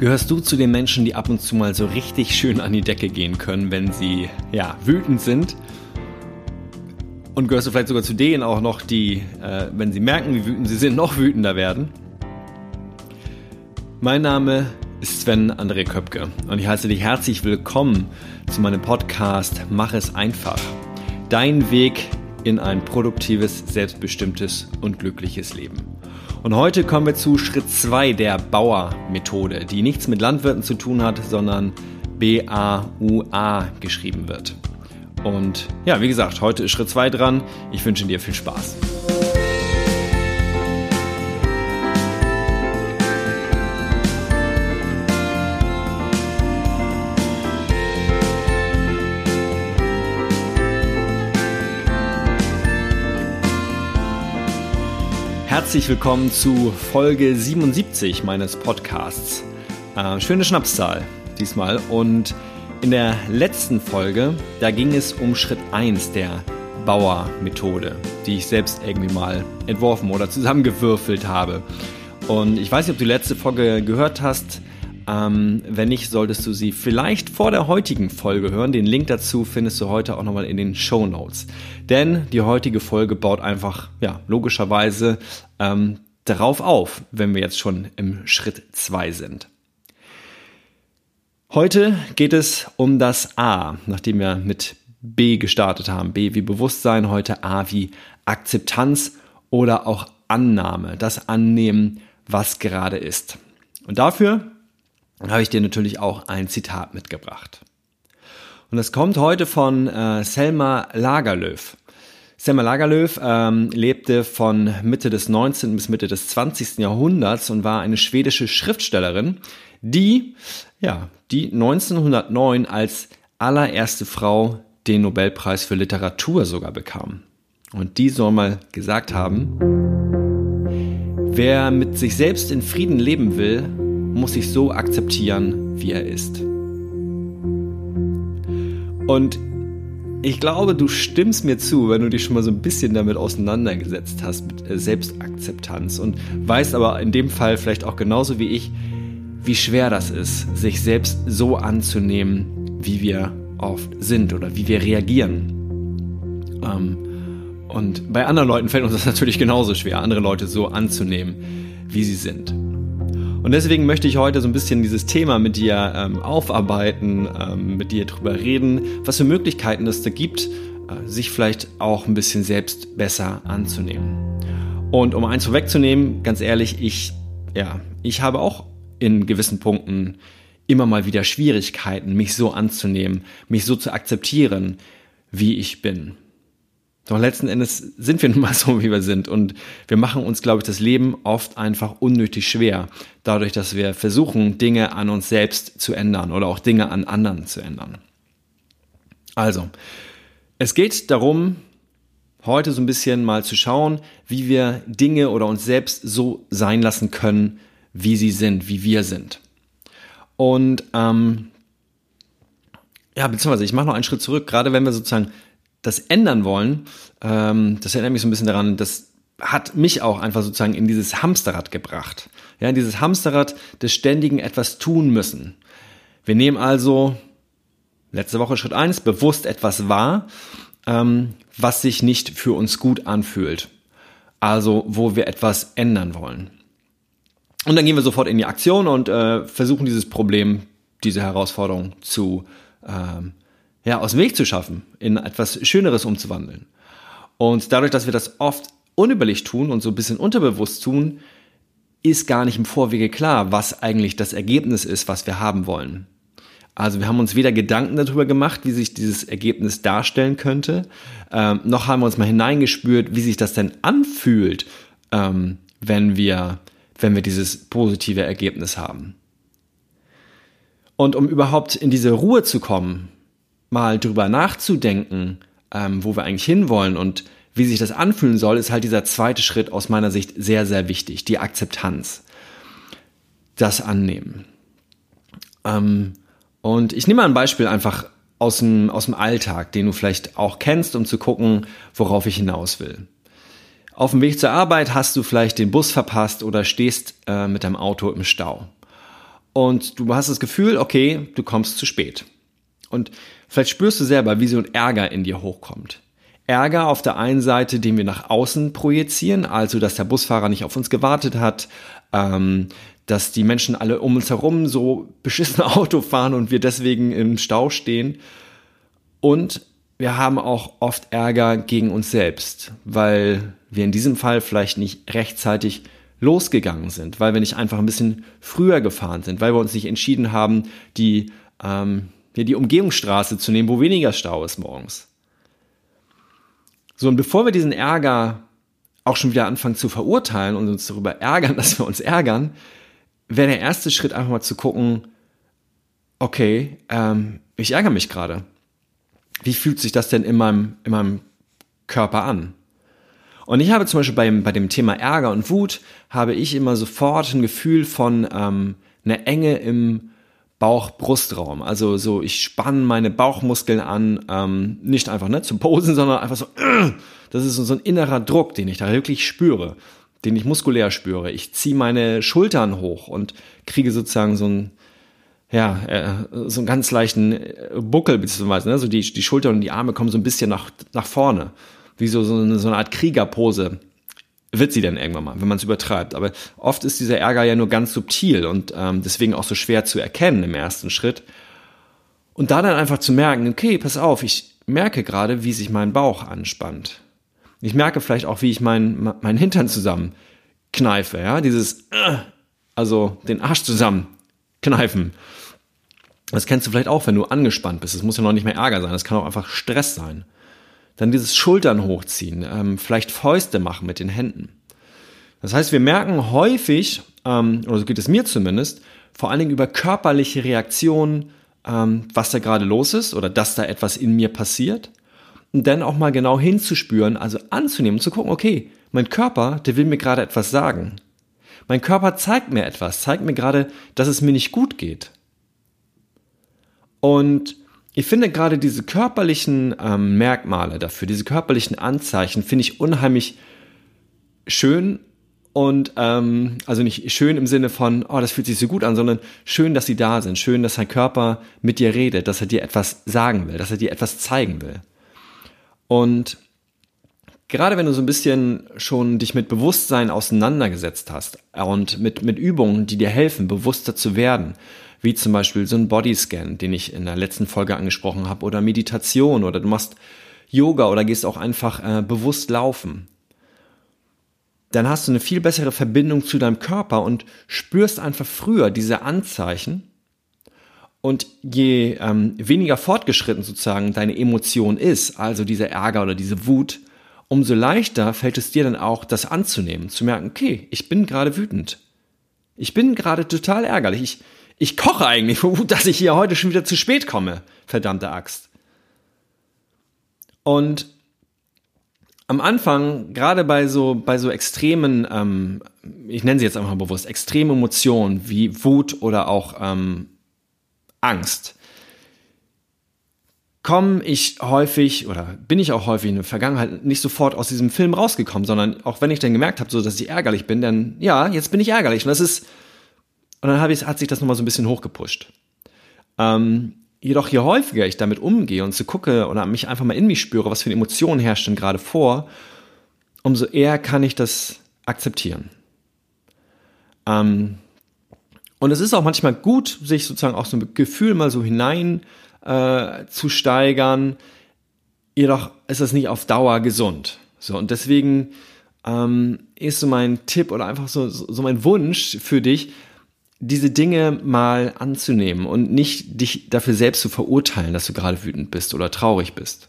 Gehörst du zu den Menschen, die ab und zu mal so richtig schön an die Decke gehen können, wenn sie ja wütend sind? Und gehörst du vielleicht sogar zu denen auch noch, die, äh, wenn sie merken, wie wütend sie sind, noch wütender werden? Mein Name ist Sven André Köpke und ich heiße dich herzlich willkommen zu meinem Podcast Mach es einfach. Dein Weg in ein produktives, selbstbestimmtes und glückliches Leben. Und heute kommen wir zu Schritt 2 der Bauer-Methode, die nichts mit Landwirten zu tun hat, sondern B-A-U-A geschrieben wird. Und ja, wie gesagt, heute ist Schritt 2 dran. Ich wünsche dir viel Spaß. Herzlich willkommen zu Folge 77 meines Podcasts. Äh, schöne Schnapszahl diesmal. Und in der letzten Folge, da ging es um Schritt 1 der Bauer-Methode, die ich selbst irgendwie mal entworfen oder zusammengewürfelt habe. Und ich weiß nicht, ob du die letzte Folge gehört hast. Ähm, wenn nicht, solltest du sie vielleicht vor der heutigen Folge hören. Den Link dazu findest du heute auch nochmal in den Show Notes. Denn die heutige Folge baut einfach, ja, logischerweise ähm, darauf auf, wenn wir jetzt schon im Schritt 2 sind. Heute geht es um das A, nachdem wir mit B gestartet haben. B wie Bewusstsein, heute A wie Akzeptanz oder auch Annahme, das Annehmen, was gerade ist. Und dafür habe ich dir natürlich auch ein Zitat mitgebracht. Und das kommt heute von äh, Selma Lagerlöf. Selma Lagerlöf ähm, lebte von Mitte des 19. bis Mitte des 20. Jahrhunderts und war eine schwedische Schriftstellerin, die, ja, die 1909 als allererste Frau den Nobelpreis für Literatur sogar bekam. Und die soll mal gesagt haben, wer mit sich selbst in Frieden leben will, muss sich so akzeptieren, wie er ist. Und ich glaube, du stimmst mir zu, wenn du dich schon mal so ein bisschen damit auseinandergesetzt hast, mit äh, Selbstakzeptanz und weißt aber in dem Fall vielleicht auch genauso wie ich, wie schwer das ist, sich selbst so anzunehmen, wie wir oft sind oder wie wir reagieren. Ähm, und bei anderen Leuten fällt uns das natürlich genauso schwer, andere Leute so anzunehmen, wie sie sind. Und deswegen möchte ich heute so ein bisschen dieses Thema mit dir ähm, aufarbeiten, ähm, mit dir drüber reden, was für Möglichkeiten es da gibt, äh, sich vielleicht auch ein bisschen selbst besser anzunehmen. Und um eins vorwegzunehmen, ganz ehrlich, ich, ja, ich habe auch in gewissen Punkten immer mal wieder Schwierigkeiten, mich so anzunehmen, mich so zu akzeptieren, wie ich bin. Doch letzten Endes sind wir nun mal so, wie wir sind. Und wir machen uns, glaube ich, das Leben oft einfach unnötig schwer. Dadurch, dass wir versuchen, Dinge an uns selbst zu ändern oder auch Dinge an anderen zu ändern. Also, es geht darum, heute so ein bisschen mal zu schauen, wie wir Dinge oder uns selbst so sein lassen können, wie sie sind, wie wir sind. Und ähm, ja, beziehungsweise ich mache noch einen Schritt zurück, gerade wenn wir sozusagen das ändern wollen, ähm, das erinnert mich so ein bisschen daran, das hat mich auch einfach sozusagen in dieses Hamsterrad gebracht. Ja, in dieses Hamsterrad des ständigen etwas tun müssen. Wir nehmen also letzte Woche Schritt eins bewusst etwas wahr, ähm, was sich nicht für uns gut anfühlt. Also wo wir etwas ändern wollen. Und dann gehen wir sofort in die Aktion und äh, versuchen dieses Problem, diese Herausforderung zu ähm, ja, aus dem Weg zu schaffen, in etwas Schöneres umzuwandeln. Und dadurch, dass wir das oft unüberlegt tun und so ein bisschen unterbewusst tun, ist gar nicht im Vorwege klar, was eigentlich das Ergebnis ist, was wir haben wollen. Also wir haben uns weder Gedanken darüber gemacht, wie sich dieses Ergebnis darstellen könnte, ähm, noch haben wir uns mal hineingespürt, wie sich das denn anfühlt, ähm, wenn wir, wenn wir dieses positive Ergebnis haben. Und um überhaupt in diese Ruhe zu kommen, mal drüber nachzudenken, ähm, wo wir eigentlich hinwollen und wie sich das anfühlen soll, ist halt dieser zweite Schritt aus meiner Sicht sehr, sehr wichtig. Die Akzeptanz. Das Annehmen. Ähm, und ich nehme mal ein Beispiel einfach aus dem, aus dem Alltag, den du vielleicht auch kennst, um zu gucken, worauf ich hinaus will. Auf dem Weg zur Arbeit hast du vielleicht den Bus verpasst oder stehst äh, mit deinem Auto im Stau. und du hast das Gefühl, okay, du kommst zu spät. Und vielleicht spürst du selber, wie so ein Ärger in dir hochkommt. Ärger auf der einen Seite, den wir nach außen projizieren, also dass der Busfahrer nicht auf uns gewartet hat, ähm, dass die Menschen alle um uns herum so beschissen Auto fahren und wir deswegen im Stau stehen. Und wir haben auch oft Ärger gegen uns selbst, weil wir in diesem Fall vielleicht nicht rechtzeitig losgegangen sind, weil wir nicht einfach ein bisschen früher gefahren sind, weil wir uns nicht entschieden haben, die, ähm, ja, die Umgehungsstraße zu nehmen, wo weniger Stau ist morgens. So, und bevor wir diesen Ärger auch schon wieder anfangen zu verurteilen und uns darüber ärgern, dass wir uns ärgern, wäre der erste Schritt einfach mal zu gucken, okay, ähm, ich ärgere mich gerade. Wie fühlt sich das denn in meinem, in meinem Körper an? Und ich habe zum Beispiel beim, bei dem Thema Ärger und Wut, habe ich immer sofort ein Gefühl von ähm, einer Enge im Bauch-Brustraum. Also so, ich spanne meine Bauchmuskeln an, ähm, nicht einfach ne, zum Posen, sondern einfach so, äh, das ist so ein innerer Druck, den ich da wirklich spüre, den ich muskulär spüre. Ich ziehe meine Schultern hoch und kriege sozusagen so ein ja, äh, so einen ganz leichten äh, Buckel beziehungsweise, ne, so die, die Schultern und die Arme kommen so ein bisschen nach, nach vorne. Wie so, so, eine, so eine Art Kriegerpose wird sie dann irgendwann mal, wenn man es übertreibt. Aber oft ist dieser Ärger ja nur ganz subtil und ähm, deswegen auch so schwer zu erkennen im ersten Schritt. Und da dann einfach zu merken, okay, pass auf, ich merke gerade, wie sich mein Bauch anspannt. Ich merke vielleicht auch, wie ich meinen mein Hintern zusammen kneife, ja, dieses, äh, also den Arsch zusammen kneifen. Das kennst du vielleicht auch, wenn du angespannt bist. Es muss ja noch nicht mehr Ärger sein, das kann auch einfach Stress sein. Dann dieses Schultern hochziehen, ähm, vielleicht Fäuste machen mit den Händen. Das heißt, wir merken häufig, ähm, oder so geht es mir zumindest, vor allen Dingen über körperliche Reaktionen, ähm, was da gerade los ist oder dass da etwas in mir passiert. Und dann auch mal genau hinzuspüren, also anzunehmen, zu gucken, okay, mein Körper, der will mir gerade etwas sagen. Mein Körper zeigt mir etwas, zeigt mir gerade, dass es mir nicht gut geht. Und ich finde gerade diese körperlichen ähm, Merkmale dafür, diese körperlichen Anzeichen, finde ich unheimlich schön und ähm, also nicht schön im Sinne von, oh, das fühlt sich so gut an, sondern schön, dass sie da sind, schön, dass dein Körper mit dir redet, dass er dir etwas sagen will, dass er dir etwas zeigen will. Und gerade wenn du so ein bisschen schon dich mit Bewusstsein auseinandergesetzt hast und mit, mit Übungen, die dir helfen, bewusster zu werden, wie zum Beispiel so ein Bodyscan, den ich in der letzten Folge angesprochen habe, oder Meditation, oder du machst Yoga oder gehst auch einfach äh, bewusst laufen. Dann hast du eine viel bessere Verbindung zu deinem Körper und spürst einfach früher diese Anzeichen. Und je ähm, weniger fortgeschritten sozusagen deine Emotion ist, also dieser Ärger oder diese Wut, umso leichter fällt es dir dann auch, das anzunehmen, zu merken, okay, ich bin gerade wütend. Ich bin gerade total ärgerlich. Ich, ich koche eigentlich Wut, dass ich hier heute schon wieder zu spät komme. Verdammte Axt. Und am Anfang, gerade bei so, bei so extremen, ähm, ich nenne sie jetzt einfach mal bewusst, extreme Emotionen wie Wut oder auch ähm, Angst, komme ich häufig oder bin ich auch häufig in der Vergangenheit nicht sofort aus diesem Film rausgekommen, sondern auch wenn ich dann gemerkt habe, so dass ich ärgerlich bin, dann ja, jetzt bin ich ärgerlich. Und das ist und dann ich, hat sich das nochmal so ein bisschen hochgepusht. Ähm, jedoch je häufiger ich damit umgehe und so gucke oder mich einfach mal in mich spüre, was für Emotionen herrschen gerade vor, umso eher kann ich das akzeptieren. Ähm, und es ist auch manchmal gut, sich sozusagen auch so ein Gefühl mal so hinein äh, zu steigern. Jedoch ist das nicht auf Dauer gesund. So, und deswegen ähm, ist so mein Tipp oder einfach so, so mein Wunsch für dich, diese Dinge mal anzunehmen und nicht dich dafür selbst zu verurteilen, dass du gerade wütend bist oder traurig bist.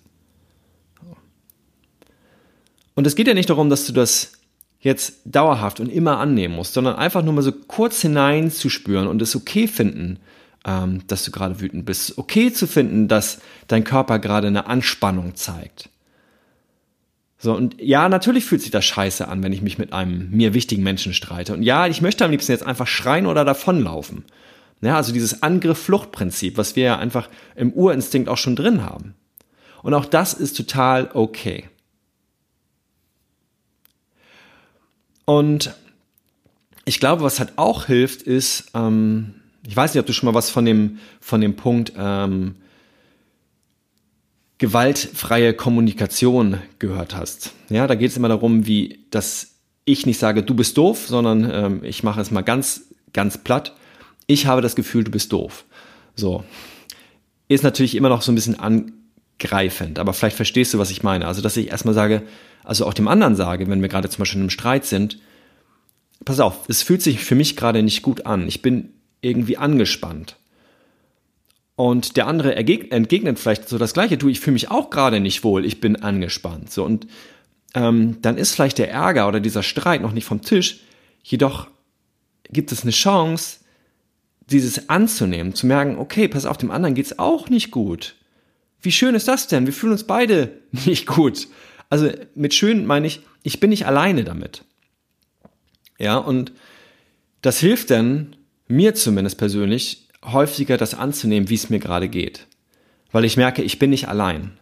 Und es geht ja nicht darum, dass du das jetzt dauerhaft und immer annehmen musst, sondern einfach nur mal so kurz hineinzuspüren und es okay finden, ähm, dass du gerade wütend bist. Okay zu finden, dass dein Körper gerade eine Anspannung zeigt. So, und ja, natürlich fühlt sich das scheiße an, wenn ich mich mit einem mir wichtigen Menschen streite. Und ja, ich möchte am liebsten jetzt einfach schreien oder davonlaufen. Ja, also dieses Angriff-Flucht-Prinzip, was wir ja einfach im Urinstinkt auch schon drin haben. Und auch das ist total okay. Und ich glaube, was halt auch hilft, ist, ähm, Ich weiß nicht, ob du schon mal was von dem, von dem Punkt ähm, gewaltfreie Kommunikation gehört hast. Ja, da geht es immer darum, wie dass ich nicht sage, du bist doof, sondern ähm, ich mache es mal ganz, ganz platt. Ich habe das Gefühl, du bist doof. So. Ist natürlich immer noch so ein bisschen angreifend, aber vielleicht verstehst du, was ich meine. Also, dass ich erstmal sage, also auch dem anderen sage, wenn wir gerade zum Beispiel in einem Streit sind, pass auf, es fühlt sich für mich gerade nicht gut an. Ich bin irgendwie angespannt. Und der andere entgegnet vielleicht so das Gleiche. Du, ich fühle mich auch gerade nicht wohl. Ich bin angespannt. So und ähm, dann ist vielleicht der Ärger oder dieser Streit noch nicht vom Tisch. Jedoch gibt es eine Chance, dieses anzunehmen, zu merken, okay, pass auf, dem anderen geht's auch nicht gut. Wie schön ist das denn? Wir fühlen uns beide nicht gut. Also mit schön meine ich, ich bin nicht alleine damit. Ja, und das hilft dann, mir zumindest persönlich, häufiger das anzunehmen, wie es mir gerade geht. Weil ich merke, ich bin nicht allein.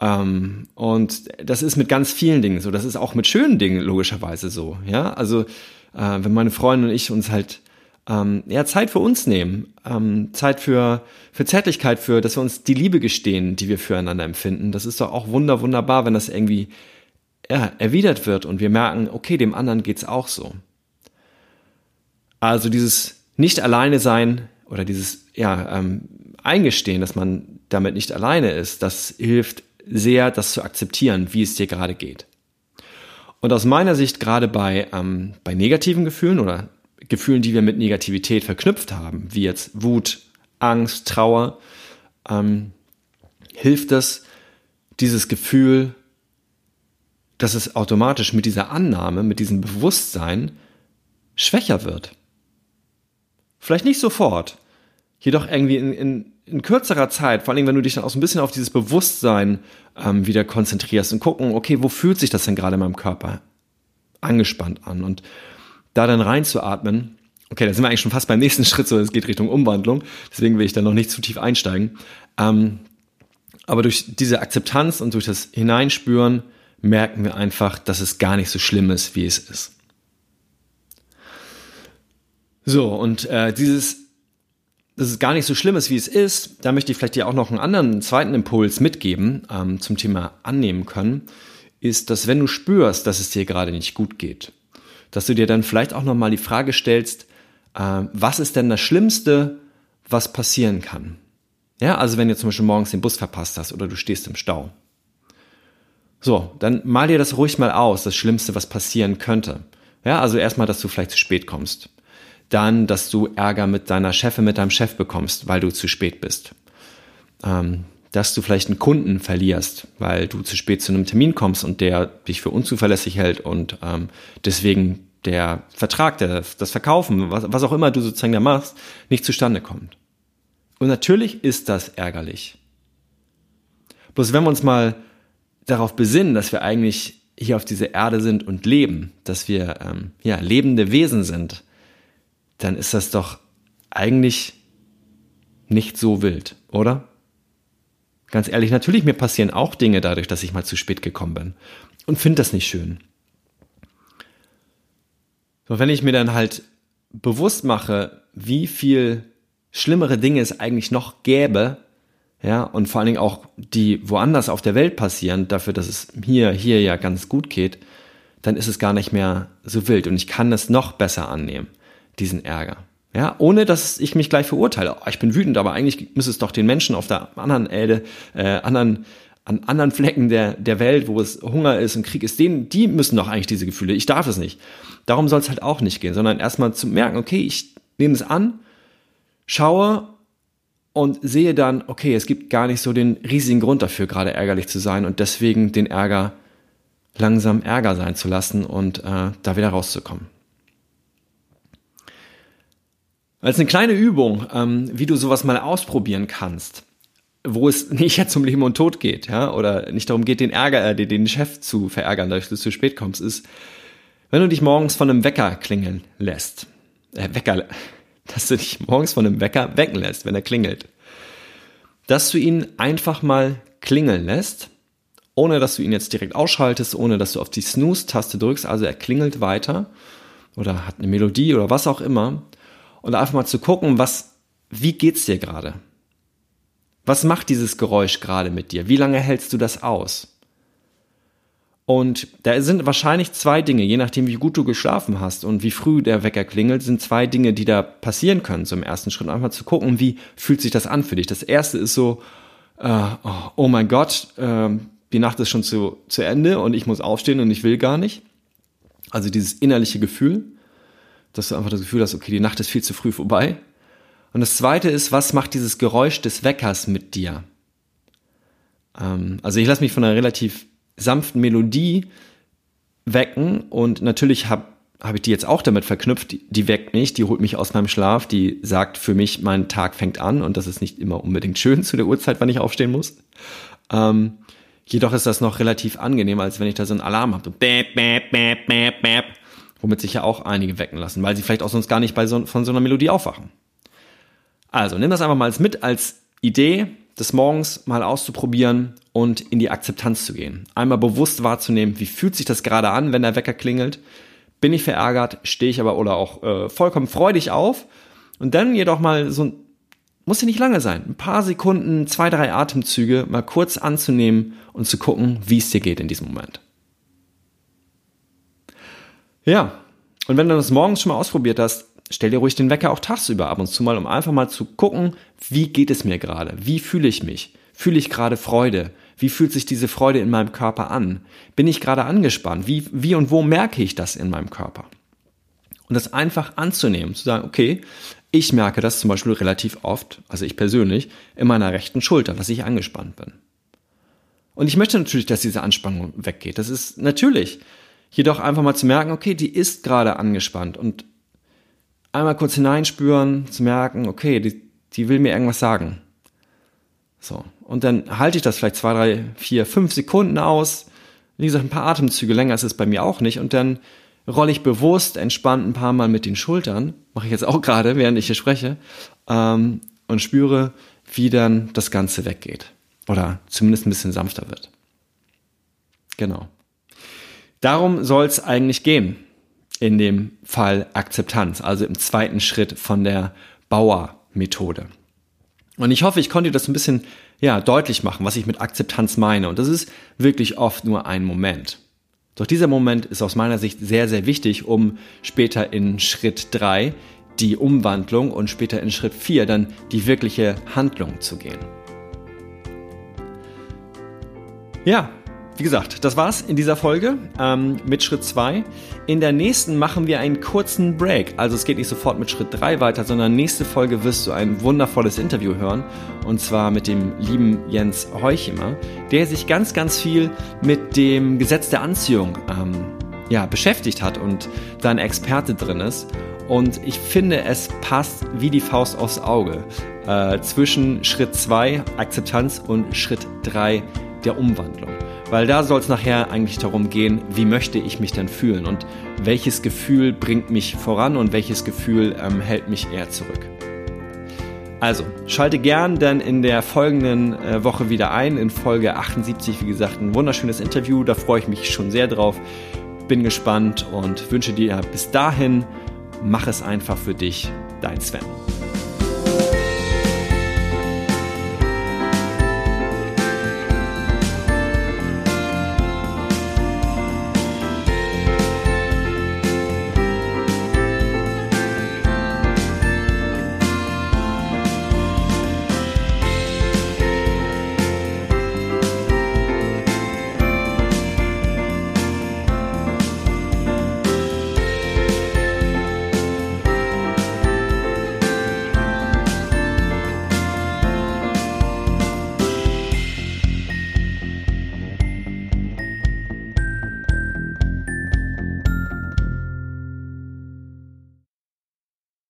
Ähm, und das ist mit ganz vielen Dingen so. Das ist auch mit schönen Dingen logischerweise so. Ja, also äh, wenn meine Freundin und ich uns halt ähm, ja, Zeit für uns nehmen, ähm, Zeit für, für Zärtlichkeit, für, dass wir uns die Liebe gestehen, die wir füreinander empfinden. Das ist doch auch wunder, wunderbar, wenn das irgendwie ja, erwidert wird und wir merken, okay, dem anderen geht's auch so. Also dieses nicht alleine sein oder dieses ja, ähm, Eingestehen, dass man damit nicht alleine ist, das hilft sehr, das zu akzeptieren, wie es dir gerade geht. Und aus meiner Sicht gerade bei, ähm, bei negativen Gefühlen oder Gefühlen, die wir mit Negativität verknüpft haben, wie jetzt Wut, Angst, Trauer, ähm, hilft es, dieses Gefühl, dass es automatisch mit dieser Annahme, mit diesem Bewusstsein schwächer wird. Vielleicht nicht sofort, jedoch irgendwie in, in, in kürzerer Zeit, vor allem wenn du dich dann auch so ein bisschen auf dieses Bewusstsein ähm, wieder konzentrierst und gucken, okay, wo fühlt sich das denn gerade in meinem Körper angespannt an und da dann reinzuatmen. Okay, da sind wir eigentlich schon fast beim nächsten Schritt, so es geht Richtung Umwandlung, deswegen will ich da noch nicht zu tief einsteigen. Ähm, aber durch diese Akzeptanz und durch das Hineinspüren merken wir einfach, dass es gar nicht so schlimm ist, wie es ist. So, und äh, dieses, dass es gar nicht so schlimm ist, wie es ist, da möchte ich vielleicht dir auch noch einen anderen zweiten Impuls mitgeben ähm, zum Thema annehmen können, ist, dass wenn du spürst, dass es dir gerade nicht gut geht, dass du dir dann vielleicht auch nochmal die Frage stellst, äh, was ist denn das Schlimmste, was passieren kann? Ja, also wenn du zum Beispiel morgens den Bus verpasst hast oder du stehst im Stau. So, dann mal dir das ruhig mal aus, das Schlimmste, was passieren könnte. Ja, also erstmal, dass du vielleicht zu spät kommst. Dann, dass du Ärger mit deiner Chefin, mit deinem Chef bekommst, weil du zu spät bist. Ähm, dass du vielleicht einen Kunden verlierst, weil du zu spät zu einem Termin kommst und der dich für unzuverlässig hält und ähm, deswegen der Vertrag, der, das Verkaufen, was, was auch immer du sozusagen da machst, nicht zustande kommt. Und natürlich ist das ärgerlich. Bloß wenn wir uns mal darauf besinnen, dass wir eigentlich hier auf dieser Erde sind und leben, dass wir ähm, ja lebende Wesen sind, dann ist das doch eigentlich nicht so wild, oder? Ganz ehrlich, natürlich, mir passieren auch Dinge dadurch, dass ich mal zu spät gekommen bin. Und finde das nicht schön. So, wenn ich mir dann halt bewusst mache, wie viel schlimmere Dinge es eigentlich noch gäbe, ja, und vor allen Dingen auch die woanders auf der Welt passieren, dafür, dass es hier, hier ja ganz gut geht, dann ist es gar nicht mehr so wild und ich kann es noch besser annehmen, diesen Ärger. Ja, ohne dass ich mich gleich verurteile. Ich bin wütend, aber eigentlich müsste es doch den Menschen auf der anderen Erde, äh, anderen, an anderen Flecken der, der Welt, wo es Hunger ist und Krieg ist, denen, die müssen doch eigentlich diese Gefühle. Ich darf es nicht. Darum soll es halt auch nicht gehen, sondern erstmal zu merken, okay, ich nehme es an, schaue und sehe dann, okay, es gibt gar nicht so den riesigen Grund dafür, gerade ärgerlich zu sein und deswegen den Ärger langsam Ärger sein zu lassen und äh, da wieder rauszukommen. Als eine kleine Übung, ähm, wie du sowas mal ausprobieren kannst, wo es nicht jetzt um Leben und Tod geht, ja, oder nicht darum geht, den Ärger, äh, den Chef zu verärgern, dadurch, dass du zu spät kommst, ist, wenn du dich morgens von einem Wecker klingeln lässt, äh, Wecker, dass du dich morgens von einem Wecker wecken lässt, wenn er klingelt, dass du ihn einfach mal klingeln lässt, ohne dass du ihn jetzt direkt ausschaltest, ohne dass du auf die Snooze-Taste drückst, also er klingelt weiter oder hat eine Melodie oder was auch immer und einfach mal zu gucken, was, wie geht's dir gerade? Was macht dieses Geräusch gerade mit dir? Wie lange hältst du das aus? Und da sind wahrscheinlich zwei Dinge, je nachdem, wie gut du geschlafen hast und wie früh der Wecker klingelt, sind zwei Dinge, die da passieren können. Zum ersten Schritt einfach zu gucken, wie fühlt sich das an für dich. Das erste ist so, äh, oh, oh, mein Gott, äh, die Nacht ist schon zu, zu Ende und ich muss aufstehen und ich will gar nicht. Also dieses innerliche Gefühl, dass du einfach das Gefühl hast, okay, die Nacht ist viel zu früh vorbei. Und das zweite ist, was macht dieses Geräusch des Weckers mit dir? Ähm, also ich lasse mich von einer relativ sanften Melodie wecken und natürlich habe hab ich die jetzt auch damit verknüpft, die, die weckt mich, die holt mich aus meinem Schlaf, die sagt für mich, mein Tag fängt an und das ist nicht immer unbedingt schön zu der Uhrzeit, wann ich aufstehen muss. Ähm, jedoch ist das noch relativ angenehm, als wenn ich da so einen Alarm habe. So bäp, bäp, bäp, bäp, womit sich ja auch einige wecken lassen, weil sie vielleicht auch sonst gar nicht bei so, von so einer Melodie aufwachen. Also nimm das einfach mal mit als Idee, des Morgens mal auszuprobieren und in die Akzeptanz zu gehen. Einmal bewusst wahrzunehmen, wie fühlt sich das gerade an, wenn der Wecker klingelt. Bin ich verärgert, stehe ich aber oder auch äh, vollkommen freudig auf. Und dann jedoch mal so, muss ja nicht lange sein, ein paar Sekunden, zwei, drei Atemzüge mal kurz anzunehmen und zu gucken, wie es dir geht in diesem Moment. Ja, und wenn du das morgens schon mal ausprobiert hast, stell dir ruhig den Wecker auch tagsüber ab und zu mal, um einfach mal zu gucken, wie geht es mir gerade? Wie fühle ich mich? Fühle ich gerade Freude? Wie fühlt sich diese Freude in meinem Körper an? Bin ich gerade angespannt? Wie, wie und wo merke ich das in meinem Körper? Und das einfach anzunehmen, zu sagen, okay, ich merke das zum Beispiel relativ oft, also ich persönlich, in meiner rechten Schulter, dass ich angespannt bin. Und ich möchte natürlich, dass diese Anspannung weggeht. Das ist natürlich. Jedoch einfach mal zu merken, okay, die ist gerade angespannt und einmal kurz hineinspüren, zu merken, okay, die, die will mir irgendwas sagen. So. Und dann halte ich das vielleicht zwei, drei, vier, fünf Sekunden aus. Wie gesagt, ein paar Atemzüge länger ist es bei mir auch nicht. Und dann rolle ich bewusst entspannt ein paar Mal mit den Schultern. Mache ich jetzt auch gerade, während ich hier spreche. Ähm, und spüre, wie dann das Ganze weggeht. Oder zumindest ein bisschen sanfter wird. Genau. Darum soll es eigentlich gehen in dem Fall Akzeptanz, also im zweiten Schritt von der Bauer-Methode. Und ich hoffe, ich konnte das ein bisschen ja, deutlich machen, was ich mit Akzeptanz meine. Und das ist wirklich oft nur ein Moment. Doch dieser Moment ist aus meiner Sicht sehr, sehr wichtig, um später in Schritt drei die Umwandlung und später in Schritt vier dann die wirkliche Handlung zu gehen. Ja, wie gesagt, das war's in dieser Folge ähm, mit Schritt 2. In der nächsten machen wir einen kurzen Break. Also es geht nicht sofort mit Schritt 3 weiter, sondern nächste Folge wirst du ein wundervolles Interview hören. Und zwar mit dem lieben Jens Heuchimer, der sich ganz, ganz viel mit dem Gesetz der Anziehung ähm, ja, beschäftigt hat und da ein Experte drin ist. Und ich finde, es passt wie die Faust aufs Auge äh, zwischen Schritt 2 Akzeptanz und Schritt 3 der Umwandlung. Weil da soll es nachher eigentlich darum gehen, wie möchte ich mich denn fühlen und welches Gefühl bringt mich voran und welches Gefühl ähm, hält mich eher zurück. Also, schalte gern dann in der folgenden äh, Woche wieder ein, in Folge 78, wie gesagt, ein wunderschönes Interview, da freue ich mich schon sehr drauf, bin gespannt und wünsche dir bis dahin, mach es einfach für dich, dein Sven.